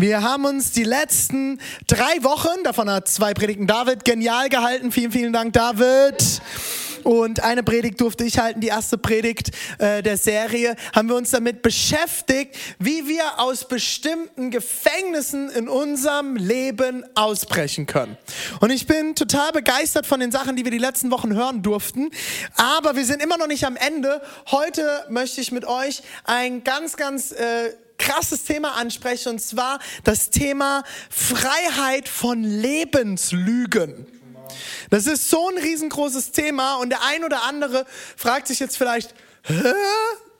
Wir haben uns die letzten drei Wochen, davon hat zwei Predigten David genial gehalten. Vielen, vielen Dank, David. Und eine Predigt durfte ich halten, die erste Predigt äh, der Serie, haben wir uns damit beschäftigt, wie wir aus bestimmten Gefängnissen in unserem Leben ausbrechen können. Und ich bin total begeistert von den Sachen, die wir die letzten Wochen hören durften. Aber wir sind immer noch nicht am Ende. Heute möchte ich mit euch ein ganz, ganz... Äh, krasses Thema ansprechen, und zwar das Thema Freiheit von Lebenslügen. Das ist so ein riesengroßes Thema und der ein oder andere fragt sich jetzt vielleicht, Hä?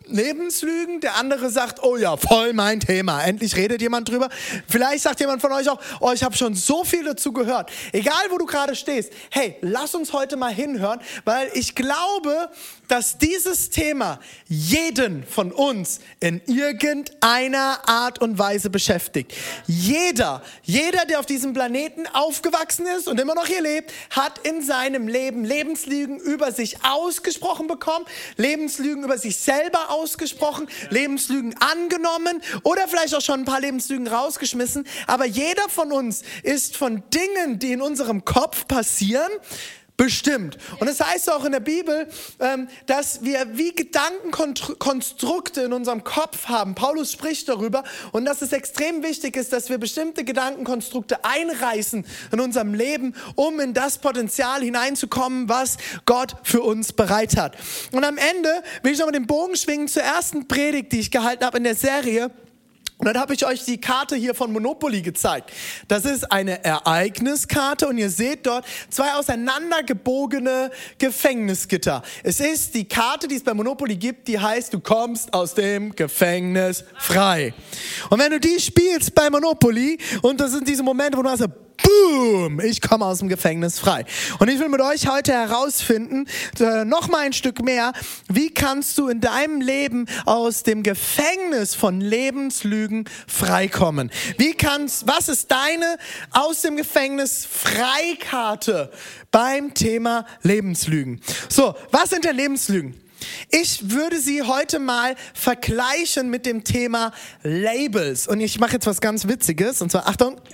Lebenslügen, der andere sagt, oh ja, voll mein Thema. Endlich redet jemand drüber. Vielleicht sagt jemand von euch auch, oh, ich habe schon so viel dazu gehört. Egal, wo du gerade stehst. Hey, lass uns heute mal hinhören, weil ich glaube, dass dieses Thema jeden von uns in irgendeiner Art und Weise beschäftigt. Jeder, jeder, der auf diesem Planeten aufgewachsen ist und immer noch hier lebt, hat in seinem Leben Lebenslügen über sich ausgesprochen bekommen, Lebenslügen über sich selber ausgesprochen, Lebenslügen angenommen oder vielleicht auch schon ein paar Lebenslügen rausgeschmissen. Aber jeder von uns ist von Dingen, die in unserem Kopf passieren, bestimmt. Und es das heißt auch in der Bibel, ähm, dass wir wie Gedankenkonstrukte in unserem Kopf haben. Paulus spricht darüber und dass es extrem wichtig ist, dass wir bestimmte Gedankenkonstrukte einreißen in unserem Leben, um in das Potenzial hineinzukommen, was Gott für uns bereit hat. Und am Ende will ich nochmal den Bogen schwingen zur ersten Predigt, die ich gehalten habe in der Serie. Und dann habe ich euch die Karte hier von Monopoly gezeigt. Das ist eine Ereigniskarte und ihr seht dort zwei auseinandergebogene Gefängnisgitter. Es ist die Karte, die es bei Monopoly gibt, die heißt, du kommst aus dem Gefängnis frei. Und wenn du die spielst bei Monopoly und das sind diese Momente, wo du hast, boom, ich komme aus dem Gefängnis frei. Und ich will mit euch heute herausfinden, äh, noch mal ein Stück mehr, wie kannst du in deinem Leben aus dem Gefängnis von Lebenslügen freikommen? Wie kannst, was ist deine aus dem Gefängnis Freikarte beim Thema Lebenslügen? So, was sind denn Lebenslügen? Ich würde sie heute mal vergleichen mit dem Thema Labels. Und ich mache jetzt was ganz Witziges. Und zwar, Achtung.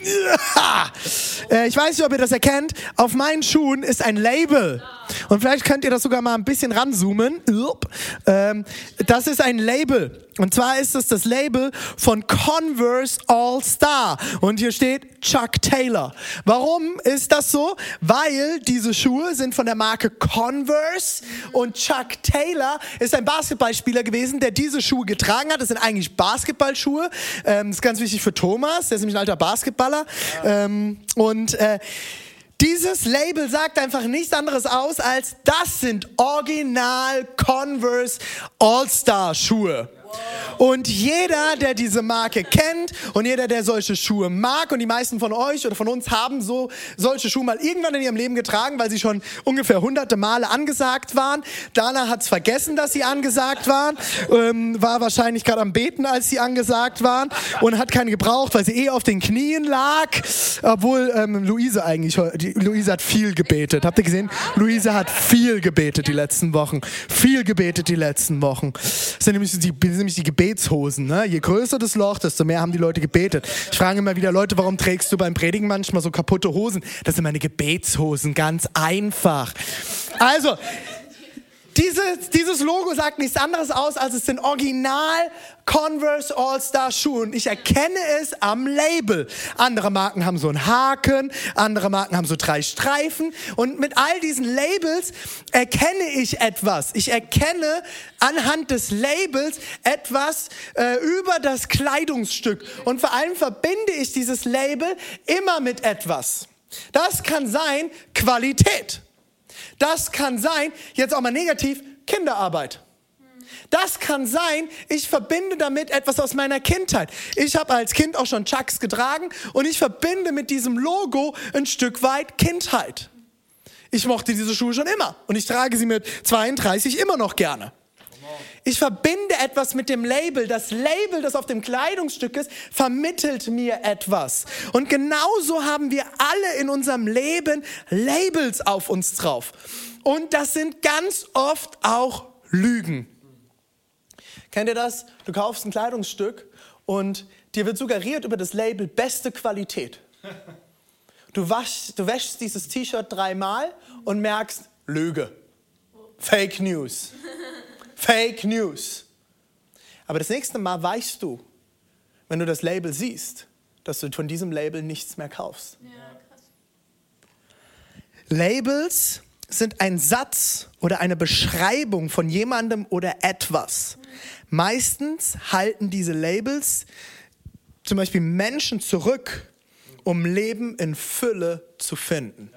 Äh, ich weiß nicht, ob ihr das erkennt. Auf meinen Schuhen ist ein Label. Und vielleicht könnt ihr das sogar mal ein bisschen ranzoomen. Ähm, das ist ein Label. Und zwar ist es das Label von Converse All Star. Und hier steht Chuck Taylor. Warum ist das so? Weil diese Schuhe sind von der Marke Converse und Chuck Taylor ist ein Basketballspieler gewesen, der diese Schuhe getragen hat. Das sind eigentlich Basketballschuhe. Ähm, das ist ganz wichtig für Thomas, der ist nämlich ein alter Basketballer. Ähm, und äh, dieses Label sagt einfach nichts anderes aus, als das sind Original Converse All-Star Schuhe. Und jeder, der diese Marke kennt und jeder, der solche Schuhe mag und die meisten von euch oder von uns haben so solche Schuhe mal irgendwann in ihrem Leben getragen, weil sie schon ungefähr hunderte Male angesagt waren. Dana hat es vergessen, dass sie angesagt waren, ähm, war wahrscheinlich gerade am Beten, als sie angesagt waren und hat keine gebraucht, weil sie eh auf den Knien lag, obwohl ähm, Luise eigentlich, die, Luise hat viel gebetet. Habt ihr gesehen? Luise hat viel gebetet die letzten Wochen. Viel gebetet die letzten Wochen. Das sind nämlich die, nämlich die Gebetshosen. Ne? Je größer das Loch, desto mehr haben die Leute gebetet. Ich frage immer wieder Leute, warum trägst du beim Predigen manchmal so kaputte Hosen? Das sind meine Gebetshosen, ganz einfach. Also, dieses, dieses Logo sagt nichts anderes aus, als es sind Original Converse All-Star Schuhe. Und ich erkenne es am Label. Andere Marken haben so einen Haken, andere Marken haben so drei Streifen. Und mit all diesen Labels erkenne ich etwas. Ich erkenne anhand des Labels etwas äh, über das Kleidungsstück. Und vor allem verbinde ich dieses Label immer mit etwas. Das kann sein Qualität. Das kann sein, jetzt auch mal negativ, Kinderarbeit. das kann sein, ich verbinde damit etwas aus meiner Kindheit. Ich habe als Kind auch schon Chucks getragen und ich verbinde mit diesem Logo ein Stück weit Kindheit. Ich mochte diese Schuhe schon immer und ich trage sie mit 32 immer noch gerne. Ich verbinde etwas mit dem Label. Das Label, das auf dem Kleidungsstück ist, vermittelt mir etwas. Und genauso haben wir alle in unserem Leben Labels auf uns drauf. Und das sind ganz oft auch Lügen. Kennt ihr das? Du kaufst ein Kleidungsstück und dir wird suggeriert über das Label beste Qualität. Du, wasch, du wäschst dieses T-Shirt dreimal und merkst, Lüge. Fake News. Fake News. Aber das nächste Mal weißt du, wenn du das Label siehst, dass du von diesem Label nichts mehr kaufst. Ja, Labels sind ein Satz oder eine Beschreibung von jemandem oder etwas. Meistens halten diese Labels zum Beispiel Menschen zurück, um Leben in Fülle zu finden.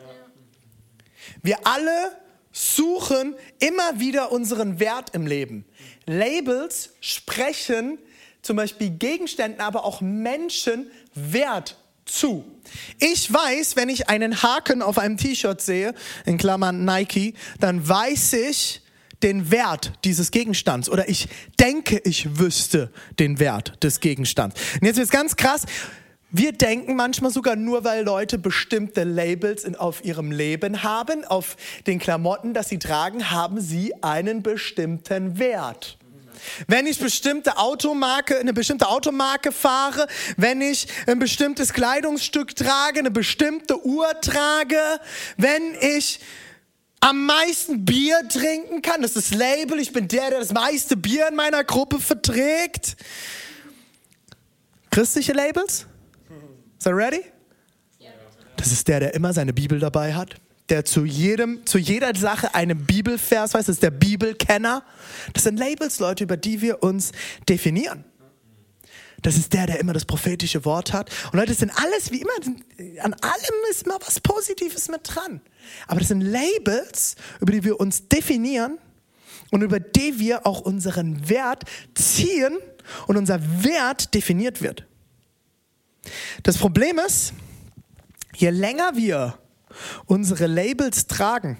Wir alle suchen immer wieder unseren Wert im Leben. Labels sprechen zum Beispiel Gegenständen, aber auch Menschen Wert zu. Ich weiß, wenn ich einen Haken auf einem T-Shirt sehe, in Klammern Nike, dann weiß ich den Wert dieses Gegenstands oder ich denke, ich wüsste den Wert des Gegenstands. Und jetzt wird es ganz krass. Wir denken manchmal sogar nur, weil Leute bestimmte Labels in, auf ihrem Leben haben, auf den Klamotten, das sie tragen, haben sie einen bestimmten Wert. Wenn ich bestimmte Automarke, eine bestimmte Automarke fahre, wenn ich ein bestimmtes Kleidungsstück trage, eine bestimmte Uhr trage, wenn ich am meisten Bier trinken kann, das ist das Label, ich bin der, der das meiste Bier in meiner Gruppe verträgt. Christliche Labels? Ist er ready? Das ist der, der immer seine Bibel dabei hat, der zu jedem, zu jeder Sache einen Bibelvers weiß, das ist der Bibelkenner. Das sind Labels, Leute, über die wir uns definieren. Das ist der, der immer das prophetische Wort hat. Und Leute, das sind alles, wie immer, an allem ist immer was Positives mit dran. Aber das sind Labels, über die wir uns definieren und über die wir auch unseren Wert ziehen und unser Wert definiert wird. Das Problem ist, je länger wir unsere Labels tragen,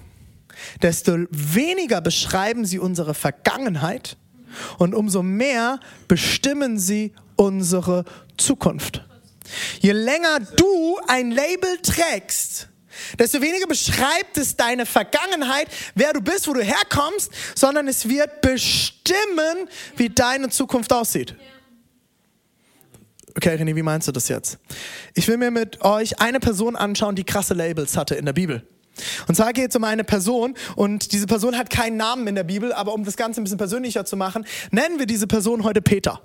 desto weniger beschreiben sie unsere Vergangenheit und umso mehr bestimmen sie unsere Zukunft. Je länger du ein Label trägst, desto weniger beschreibt es deine Vergangenheit, wer du bist, wo du herkommst, sondern es wird bestimmen, wie deine Zukunft aussieht. Okay, René, wie meinst du das jetzt? Ich will mir mit euch eine Person anschauen, die krasse Labels hatte in der Bibel. Und zwar geht es um eine Person und diese Person hat keinen Namen in der Bibel, aber um das Ganze ein bisschen persönlicher zu machen, nennen wir diese Person heute Peter.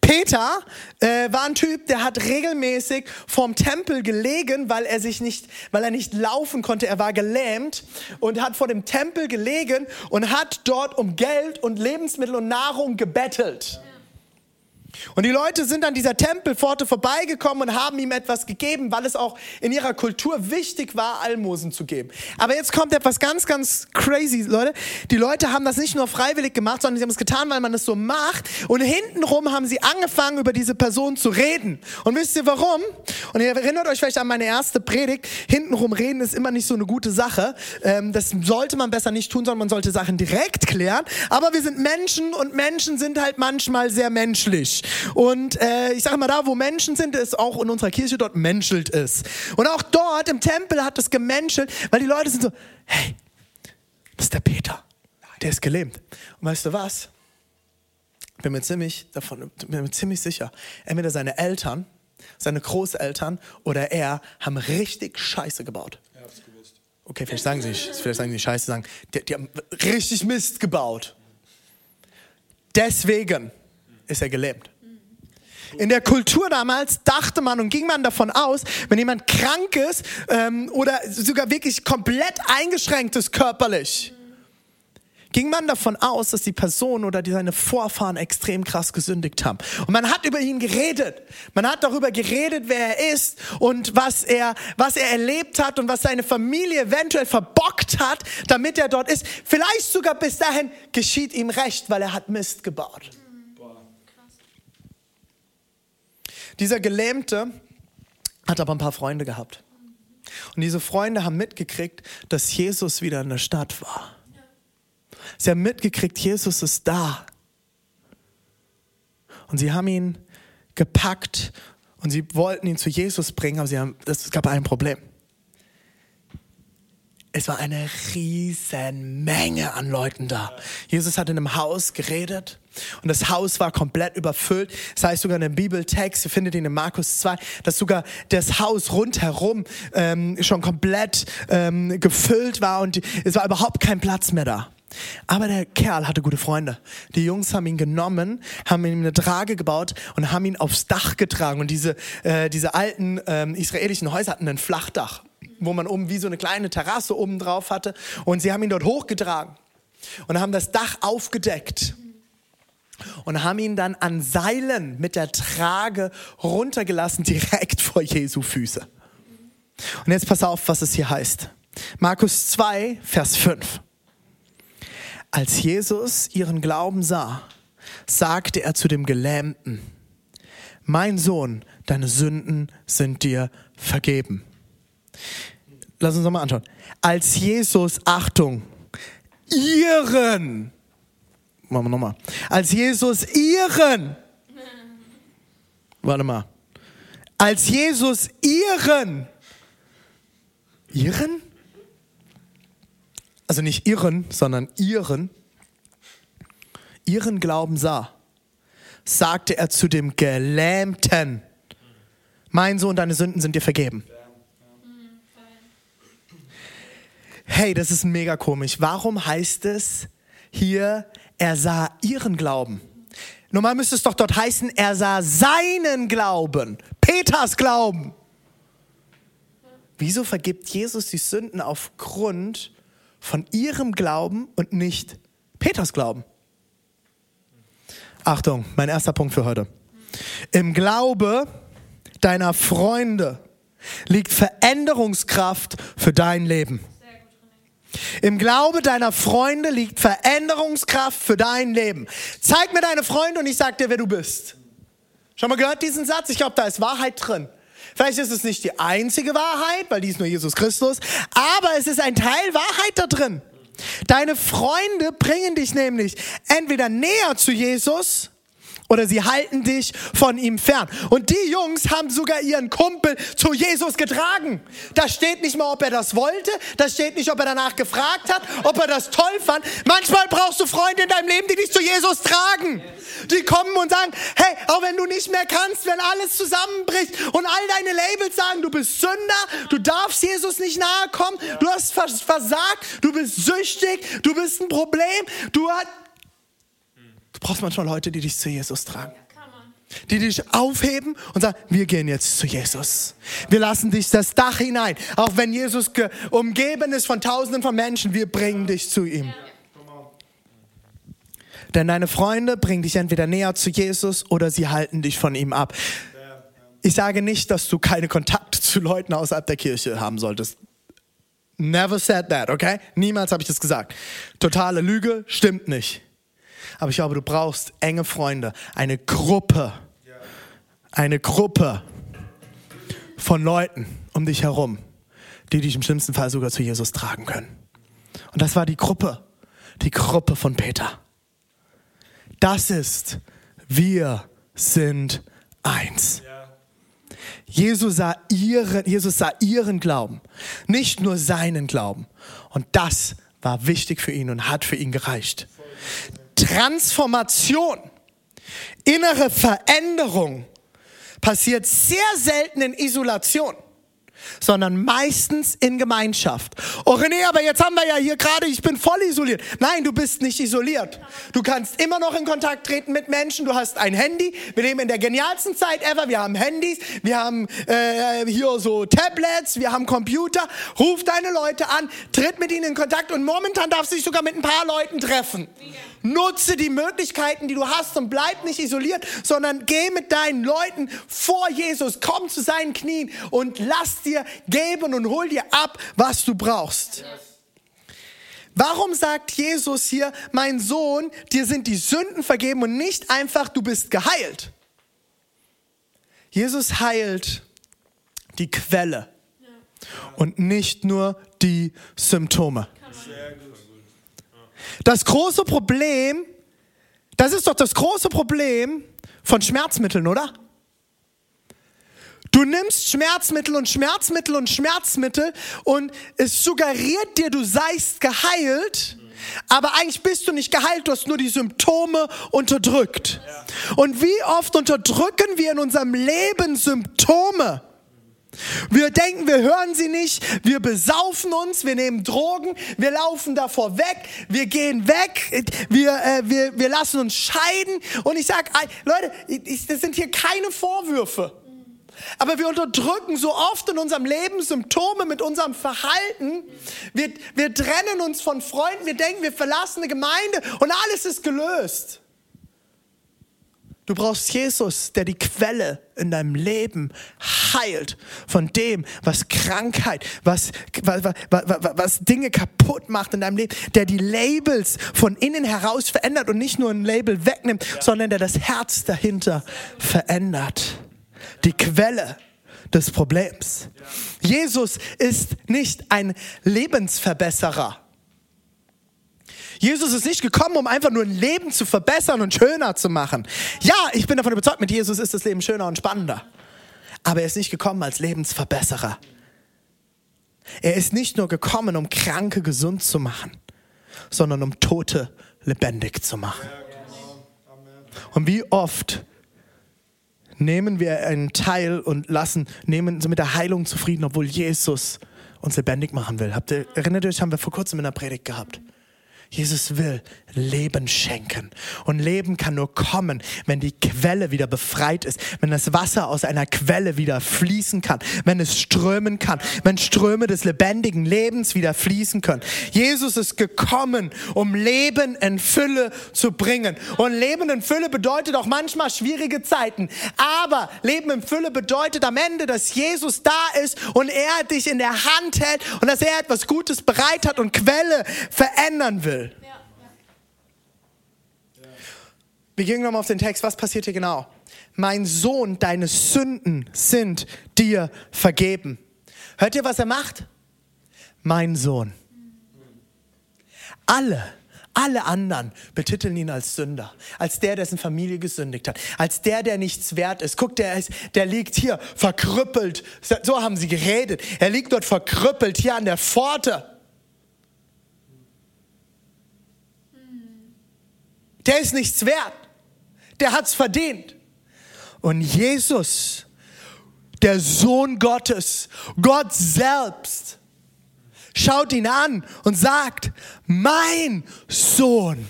Peter äh, war ein Typ, der hat regelmäßig vorm Tempel gelegen, weil er sich nicht, weil er nicht laufen konnte. Er war gelähmt und hat vor dem Tempel gelegen und hat dort um Geld und Lebensmittel und Nahrung gebettelt. Und die Leute sind an dieser Tempelpforte vorbeigekommen und haben ihm etwas gegeben, weil es auch in ihrer Kultur wichtig war, Almosen zu geben. Aber jetzt kommt etwas ganz, ganz crazy, Leute. Die Leute haben das nicht nur freiwillig gemacht, sondern sie haben es getan, weil man es so macht. Und hintenrum haben sie angefangen, über diese Person zu reden. Und wisst ihr warum? Und ihr erinnert euch vielleicht an meine erste Predigt. Hintenrum reden ist immer nicht so eine gute Sache. Ähm, das sollte man besser nicht tun, sondern man sollte Sachen direkt klären. Aber wir sind Menschen und Menschen sind halt manchmal sehr menschlich. Und äh, ich sage mal, da wo Menschen sind, ist auch in unserer Kirche dort menschelt es. Und auch dort im Tempel hat es gemenschelt, weil die Leute sind so, hey, das ist der Peter, der ist gelähmt. Und weißt du was? Bin mir ziemlich davon, bin mir ziemlich sicher, entweder seine Eltern, seine Großeltern oder er haben richtig Scheiße gebaut. Okay, vielleicht sagen sie, vielleicht sagen sie Scheiße, sagen, die, die haben richtig Mist gebaut. Deswegen ist er gelähmt. In der Kultur damals dachte man und ging man davon aus, wenn jemand krank ist ähm, oder sogar wirklich komplett eingeschränkt ist körperlich, ging man davon aus, dass die Person oder die, seine Vorfahren extrem krass gesündigt haben. Und man hat über ihn geredet. Man hat darüber geredet, wer er ist und was er, was er erlebt hat und was seine Familie eventuell verbockt hat, damit er dort ist. Vielleicht sogar bis dahin geschieht ihm recht, weil er hat Mist gebaut. Dieser Gelähmte hat aber ein paar Freunde gehabt. Und diese Freunde haben mitgekriegt, dass Jesus wieder in der Stadt war. Sie haben mitgekriegt, Jesus ist da. Und sie haben ihn gepackt und sie wollten ihn zu Jesus bringen, aber haben, es gab ein Problem. Es war eine riesen Menge an Leuten da. Jesus hat in einem Haus geredet und das Haus war komplett überfüllt. Das heißt sogar in dem Bibeltext, ihr findet ihn in Markus 2, dass sogar das Haus rundherum ähm, schon komplett ähm, gefüllt war und es war überhaupt kein Platz mehr da. Aber der Kerl hatte gute Freunde. Die Jungs haben ihn genommen, haben ihm eine Trage gebaut und haben ihn aufs Dach getragen. Und diese, äh, diese alten ähm, israelischen Häuser hatten ein Flachdach wo man oben wie so eine kleine Terrasse oben drauf hatte. Und sie haben ihn dort hochgetragen und haben das Dach aufgedeckt und haben ihn dann an Seilen mit der Trage runtergelassen, direkt vor Jesu Füße. Und jetzt pass auf, was es hier heißt. Markus 2, Vers 5. Als Jesus ihren Glauben sah, sagte er zu dem Gelähmten, mein Sohn, deine Sünden sind dir vergeben. Lass uns nochmal anschauen. Als Jesus, Achtung, ihren, machen wir nochmal, als Jesus ihren, warte mal, als Jesus ihren, ihren? Also nicht ihren, sondern ihren, ihren Glauben sah, sagte er zu dem Gelähmten, mein Sohn, deine Sünden sind dir vergeben. Hey, das ist mega komisch. Warum heißt es hier, er sah ihren Glauben? Normal müsste es doch dort heißen, er sah seinen Glauben, Peters Glauben. Wieso vergibt Jesus die Sünden aufgrund von ihrem Glauben und nicht Peters Glauben? Achtung, mein erster Punkt für heute. Im Glaube deiner Freunde liegt Veränderungskraft für dein Leben. Im Glaube deiner Freunde liegt Veränderungskraft für dein Leben. Zeig mir deine Freunde und ich sag dir, wer du bist. Schon mal gehört diesen Satz? Ich glaube, da ist Wahrheit drin. Vielleicht ist es nicht die einzige Wahrheit, weil die ist nur Jesus Christus, aber es ist ein Teil Wahrheit da drin. Deine Freunde bringen dich nämlich entweder näher zu Jesus oder sie halten dich von ihm fern. Und die Jungs haben sogar ihren Kumpel zu Jesus getragen. Da steht nicht mal, ob er das wollte, da steht nicht, ob er danach gefragt hat, ob er das toll fand. Manchmal brauchst du Freunde in deinem Leben, die dich zu Jesus tragen. Die kommen und sagen, hey, auch wenn du nicht mehr kannst, wenn alles zusammenbricht und all deine Labels sagen, du bist Sünder, du darfst Jesus nicht nahe kommen, du hast versagt, du bist süchtig, du bist ein Problem, du hast Du brauchst manchmal Leute, die dich zu Jesus tragen. Die dich aufheben und sagen, wir gehen jetzt zu Jesus. Wir lassen dich das Dach hinein. Auch wenn Jesus umgeben ist von tausenden von Menschen, wir bringen dich zu ihm. Denn deine Freunde bringen dich entweder näher zu Jesus oder sie halten dich von ihm ab. Ich sage nicht, dass du keine Kontakte zu Leuten außerhalb der Kirche haben solltest. Never said that, okay? Niemals habe ich das gesagt. Totale Lüge, stimmt nicht. Aber ich glaube, du brauchst enge Freunde, eine Gruppe, eine Gruppe von Leuten um dich herum, die dich im schlimmsten Fall sogar zu Jesus tragen können. Und das war die Gruppe, die Gruppe von Peter. Das ist, wir sind eins. Jesus sah, ihren, Jesus sah ihren Glauben, nicht nur seinen Glauben. Und das war wichtig für ihn und hat für ihn gereicht. Transformation, innere Veränderung passiert sehr selten in Isolation, sondern meistens in Gemeinschaft. Oh René, aber jetzt haben wir ja hier gerade, ich bin voll isoliert. Nein, du bist nicht isoliert. Du kannst immer noch in Kontakt treten mit Menschen. Du hast ein Handy. Wir leben in der genialsten Zeit ever. Wir haben Handys, wir haben äh, hier so Tablets, wir haben Computer. Ruf deine Leute an, tritt mit ihnen in Kontakt und momentan darfst du dich sogar mit ein paar Leuten treffen. Nutze die Möglichkeiten, die du hast und bleib nicht isoliert, sondern geh mit deinen Leuten vor Jesus, komm zu seinen Knien und lass dir geben und hol dir ab, was du brauchst. Warum sagt Jesus hier, mein Sohn, dir sind die Sünden vergeben und nicht einfach, du bist geheilt? Jesus heilt die Quelle und nicht nur die Symptome. Das große Problem, das ist doch das große Problem von Schmerzmitteln, oder? Du nimmst Schmerzmittel und Schmerzmittel und Schmerzmittel und es suggeriert dir, du seist geheilt, aber eigentlich bist du nicht geheilt, du hast nur die Symptome unterdrückt. Und wie oft unterdrücken wir in unserem Leben Symptome? Wir denken, wir hören sie nicht, wir besaufen uns, wir nehmen Drogen, wir laufen davor weg, wir gehen weg, wir, äh, wir, wir lassen uns scheiden. Und ich sage, Leute, ich, das sind hier keine Vorwürfe. Aber wir unterdrücken so oft in unserem Leben Symptome mit unserem Verhalten. Wir, wir trennen uns von Freunden, wir denken, wir verlassen eine Gemeinde und alles ist gelöst. Du brauchst Jesus, der die Quelle in deinem Leben heilt von dem, was Krankheit, was, was, was, was, Dinge kaputt macht in deinem Leben, der die Labels von innen heraus verändert und nicht nur ein Label wegnimmt, ja. sondern der das Herz dahinter verändert. Die Quelle des Problems. Ja. Jesus ist nicht ein Lebensverbesserer. Jesus ist nicht gekommen, um einfach nur ein Leben zu verbessern und schöner zu machen. Ja, ich bin davon überzeugt, mit Jesus ist das Leben schöner und spannender. Aber er ist nicht gekommen als Lebensverbesserer. Er ist nicht nur gekommen, um Kranke gesund zu machen, sondern um Tote lebendig zu machen. Und wie oft nehmen wir einen Teil und lassen, nehmen sie mit der Heilung zufrieden, obwohl Jesus uns lebendig machen will. Habt ihr, erinnert euch, haben wir vor kurzem in der Predigt gehabt. Jesus will Leben schenken. Und Leben kann nur kommen, wenn die Quelle wieder befreit ist, wenn das Wasser aus einer Quelle wieder fließen kann, wenn es strömen kann, wenn Ströme des lebendigen Lebens wieder fließen können. Jesus ist gekommen, um Leben in Fülle zu bringen. Und Leben in Fülle bedeutet auch manchmal schwierige Zeiten. Aber Leben in Fülle bedeutet am Ende, dass Jesus da ist und er dich in der Hand hält und dass er etwas Gutes bereit hat und Quelle verändern will. Wir gehen nochmal auf den Text. Was passiert hier genau? Mein Sohn, deine Sünden sind dir vergeben. Hört ihr, was er macht? Mein Sohn. Alle, alle anderen betiteln ihn als Sünder, als der, dessen Familie gesündigt hat, als der, der nichts wert ist. Guck, der, ist, der liegt hier verkrüppelt. So haben sie geredet. Er liegt dort verkrüppelt hier an der Pforte. Der ist nichts wert der hat es verdient. Und Jesus, der Sohn Gottes, Gott selbst, schaut ihn an und sagt, mein Sohn.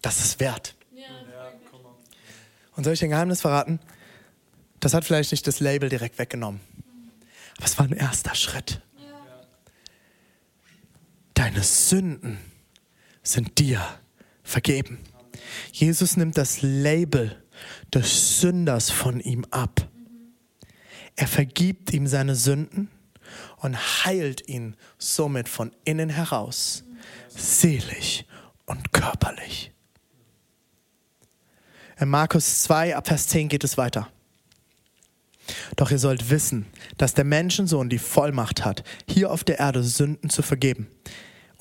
Das ist wert. Und soll ich ein Geheimnis verraten? Das hat vielleicht nicht das Label direkt weggenommen. Aber es war ein erster Schritt. Deine Sünden sind dir vergeben. Jesus nimmt das Label des Sünders von ihm ab. Er vergibt ihm seine Sünden und heilt ihn somit von innen heraus, seelisch und körperlich. In Markus 2, ab Vers 10 geht es weiter. Doch ihr sollt wissen, dass der Menschensohn die Vollmacht hat, hier auf der Erde Sünden zu vergeben.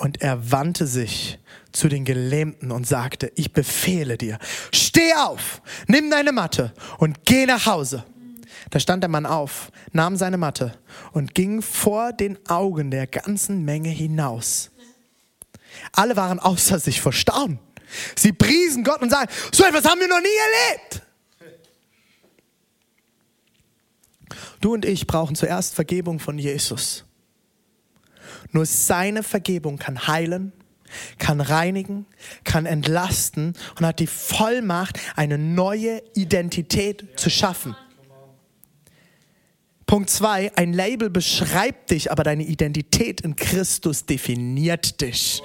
Und er wandte sich zu den Gelähmten und sagte, ich befehle dir, steh auf, nimm deine Matte und geh nach Hause. Da stand der Mann auf, nahm seine Matte und ging vor den Augen der ganzen Menge hinaus. Alle waren außer sich vor Staunen. Sie priesen Gott und sagen, so etwas haben wir noch nie erlebt. Du und ich brauchen zuerst Vergebung von Jesus. Nur seine Vergebung kann heilen, kann reinigen, kann entlasten und hat die Vollmacht, eine neue Identität zu schaffen. Punkt zwei, ein Label beschreibt dich, aber deine Identität in Christus definiert dich.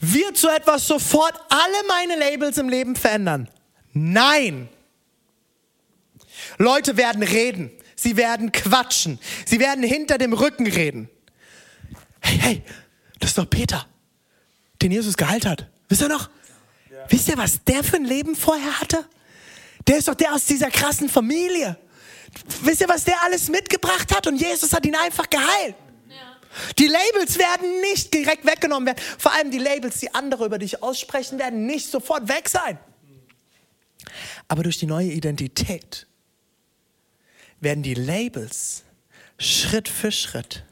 Wird so etwas sofort alle meine Labels im Leben verändern? Nein. Leute werden reden, sie werden quatschen, sie werden hinter dem Rücken reden. Hey, hey, das ist doch Peter, den Jesus geheilt hat. Wisst ihr noch? Ja. Wisst ihr, was der für ein Leben vorher hatte? Der ist doch der aus dieser krassen Familie. Wisst ihr, was der alles mitgebracht hat? Und Jesus hat ihn einfach geheilt. Die Labels werden nicht direkt weggenommen werden. Vor allem die Labels, die andere über dich aussprechen, werden nicht sofort weg sein. Aber durch die neue Identität werden die Labels Schritt für Schritt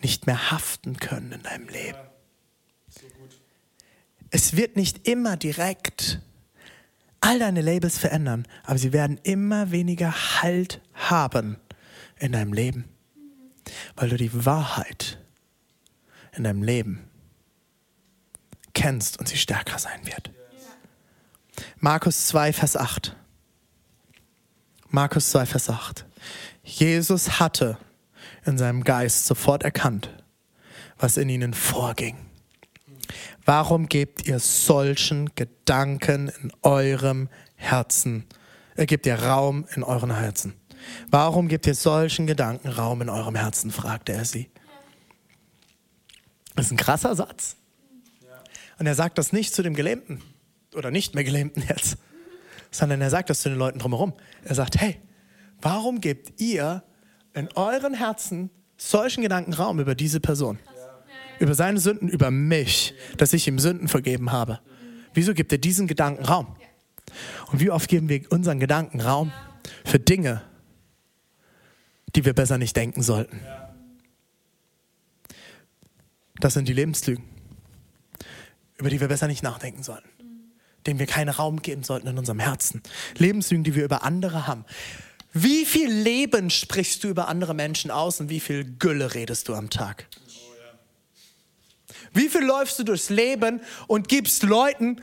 nicht mehr haften können in deinem Leben. Es wird nicht immer direkt all deine Labels verändern, aber sie werden immer weniger Halt haben in deinem Leben, weil du die Wahrheit in deinem Leben kennst und sie stärker sein wird. Markus 2, Vers 8. Markus 2, Vers 8. Jesus hatte in seinem Geist sofort erkannt, was in ihnen vorging. Warum gebt ihr solchen Gedanken in eurem Herzen? Er gibt ihr Raum in euren Herzen. Warum gebt ihr solchen Gedanken Raum in eurem Herzen? fragte er sie. Das ist ein krasser Satz. Und er sagt das nicht zu dem Gelähmten oder nicht mehr Gelähmten jetzt, sondern er sagt das zu den Leuten drumherum. Er sagt, hey, warum gebt ihr in euren Herzen solchen Gedanken Raum über diese Person? Über seine Sünden, über mich, dass ich ihm Sünden vergeben habe. Wieso gibt er diesen Gedanken Raum? Und wie oft geben wir unseren Gedanken Raum für Dinge, die wir besser nicht denken sollten? Das sind die Lebenslügen, über die wir besser nicht nachdenken sollten dem wir keinen Raum geben sollten in unserem Herzen. Lebenslügen, die wir über andere haben. Wie viel Leben sprichst du über andere Menschen aus und wie viel Gülle redest du am Tag? Wie viel läufst du durchs Leben und gibst Leuten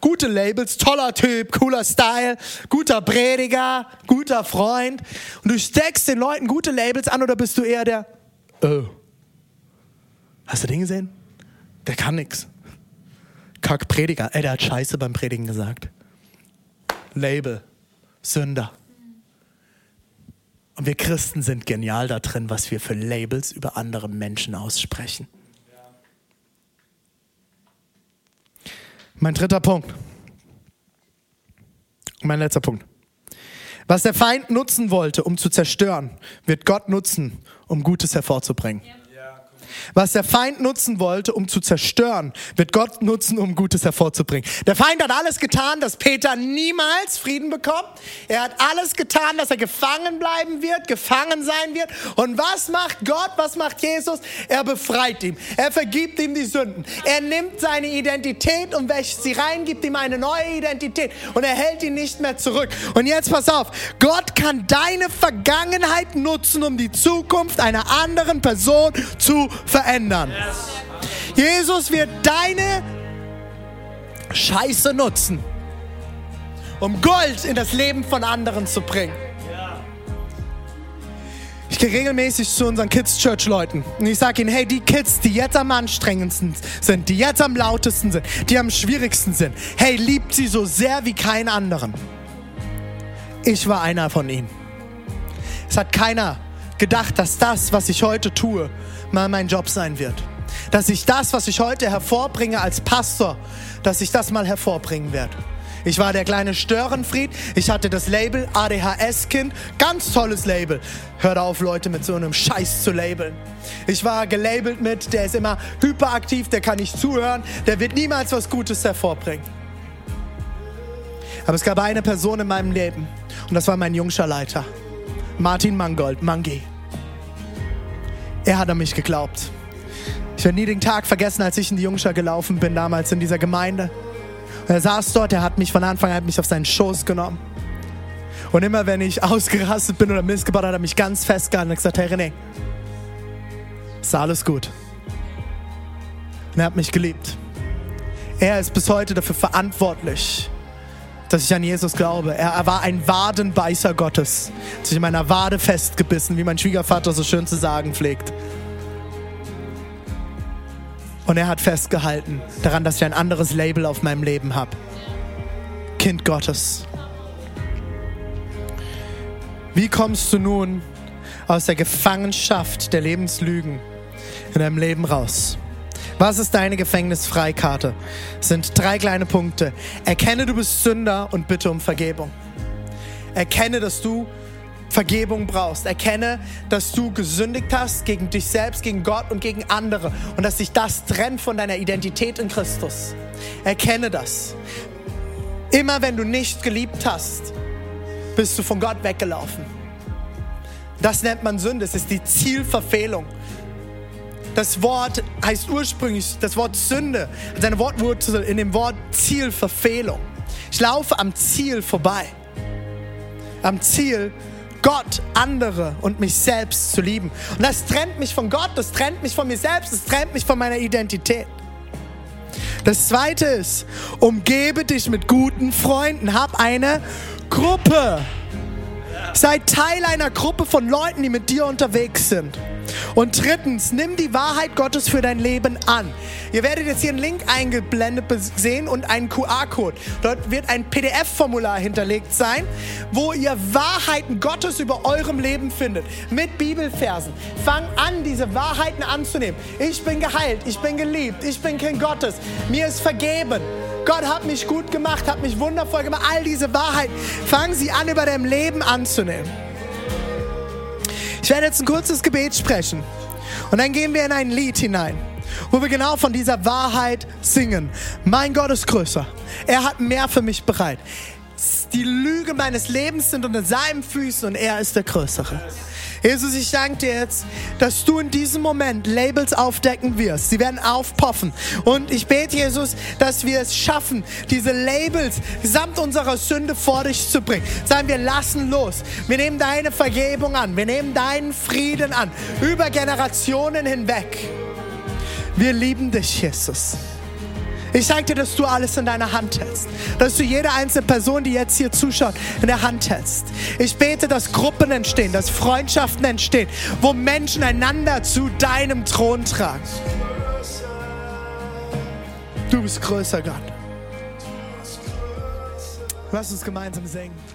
gute Labels, toller Typ, cooler Style, guter Prediger, guter Freund und du steckst den Leuten gute Labels an oder bist du eher der, oh, hast du den gesehen? Der kann nichts. Kack-Prediger. Ey, der hat Scheiße beim Predigen gesagt. Label. Sünder. Und wir Christen sind genial da drin, was wir für Labels über andere Menschen aussprechen. Mein dritter Punkt. Mein letzter Punkt. Was der Feind nutzen wollte, um zu zerstören, wird Gott nutzen, um Gutes hervorzubringen. Ja. Was der Feind nutzen wollte, um zu zerstören, wird Gott nutzen, um Gutes hervorzubringen. Der Feind hat alles getan, dass Peter niemals Frieden bekommt. Er hat alles getan, dass er gefangen bleiben wird, gefangen sein wird. Und was macht Gott? Was macht Jesus? Er befreit ihn. Er vergibt ihm die Sünden. Er nimmt seine Identität und wäscht sie rein, gibt ihm eine neue Identität und er hält ihn nicht mehr zurück. Und jetzt pass auf, Gott kann deine Vergangenheit nutzen, um die Zukunft einer anderen Person zu verändern. Jesus wird deine Scheiße nutzen, um Gold in das Leben von anderen zu bringen. Ich gehe regelmäßig zu unseren Kids Church Leuten und ich sage ihnen, hey, die Kids, die jetzt am anstrengendsten sind, die jetzt am lautesten sind, die am schwierigsten sind, hey, liebt sie so sehr wie keinen anderen. Ich war einer von ihnen. Es hat keiner gedacht, dass das, was ich heute tue, mal mein Job sein wird. Dass ich das, was ich heute hervorbringe als Pastor, dass ich das mal hervorbringen werde. Ich war der kleine Störenfried. Ich hatte das Label ADHS-Kind. Ganz tolles Label. Hört auf, Leute mit so einem Scheiß zu labeln. Ich war gelabelt mit, der ist immer hyperaktiv, der kann nicht zuhören, der wird niemals was Gutes hervorbringen. Aber es gab eine Person in meinem Leben und das war mein jungscher Leiter, Martin Mangold, Mangi. Er hat an mich geglaubt. Ich werde nie den Tag vergessen, als ich in die Jungschar gelaufen bin, damals in dieser Gemeinde. er saß dort, er hat mich von Anfang an mich auf seinen Schoß genommen. Und immer wenn ich ausgerastet bin oder Mist gebaut, hat er mich ganz festgehalten und gesagt, hey René, ist alles gut. Und er hat mich geliebt. Er ist bis heute dafür verantwortlich, dass ich an Jesus glaube. Er war ein Wadenbeißer Gottes. Hat sich in meiner Wade festgebissen, wie mein Schwiegervater so schön zu sagen pflegt. Und er hat festgehalten daran, dass ich ein anderes Label auf meinem Leben habe. Kind Gottes. Wie kommst du nun aus der Gefangenschaft der Lebenslügen in deinem Leben raus? Was ist deine Gefängnisfreikarte? Sind drei kleine Punkte. Erkenne, du bist Sünder und bitte um Vergebung. Erkenne, dass du Vergebung brauchst. Erkenne, dass du gesündigt hast gegen dich selbst, gegen Gott und gegen andere und dass sich das trennt von deiner Identität in Christus. Erkenne das. Immer wenn du nicht geliebt hast, bist du von Gott weggelaufen. Das nennt man Sünde. Es ist die Zielverfehlung. Das Wort heißt ursprünglich, das Wort Sünde, seine Wortwurzel in dem Wort Zielverfehlung. Ich laufe am Ziel vorbei. Am Ziel, Gott, andere und mich selbst zu lieben. Und das trennt mich von Gott, das trennt mich von mir selbst, das trennt mich von meiner Identität. Das zweite ist, umgebe dich mit guten Freunden, hab eine Gruppe. Sei Teil einer Gruppe von Leuten, die mit dir unterwegs sind. Und drittens, nimm die Wahrheit Gottes für dein Leben an. Ihr werdet jetzt hier einen Link eingeblendet sehen und einen QR-Code. Dort wird ein PDF-Formular hinterlegt sein, wo ihr Wahrheiten Gottes über eurem Leben findet. Mit Bibelversen. Fang an, diese Wahrheiten anzunehmen. Ich bin geheilt, ich bin geliebt, ich bin Kind Gottes. Mir ist vergeben. Gott hat mich gut gemacht, hat mich wundervoll gemacht. All diese Wahrheiten, fang sie an, über dein Leben anzunehmen. Ich werde jetzt ein kurzes Gebet sprechen und dann gehen wir in ein Lied hinein, wo wir genau von dieser Wahrheit singen. Mein Gott ist größer. Er hat mehr für mich bereit. Die Lüge meines Lebens sind unter seinen Füßen und er ist der Größere. Jesus, ich danke dir jetzt, dass du in diesem Moment Labels aufdecken wirst. Sie werden aufpoffen. Und ich bete, Jesus, dass wir es schaffen, diese Labels samt unserer Sünde vor dich zu bringen. Sagen wir, lassen los. Wir nehmen deine Vergebung an. Wir nehmen deinen Frieden an. Über Generationen hinweg. Wir lieben dich, Jesus. Ich danke dir, dass du alles in deiner Hand hältst. Dass du jede einzelne Person, die jetzt hier zuschaut, in der Hand hältst. Ich bete, dass Gruppen entstehen, dass Freundschaften entstehen, wo Menschen einander zu deinem Thron tragen. Du bist größer, Gott. Lass uns gemeinsam singen.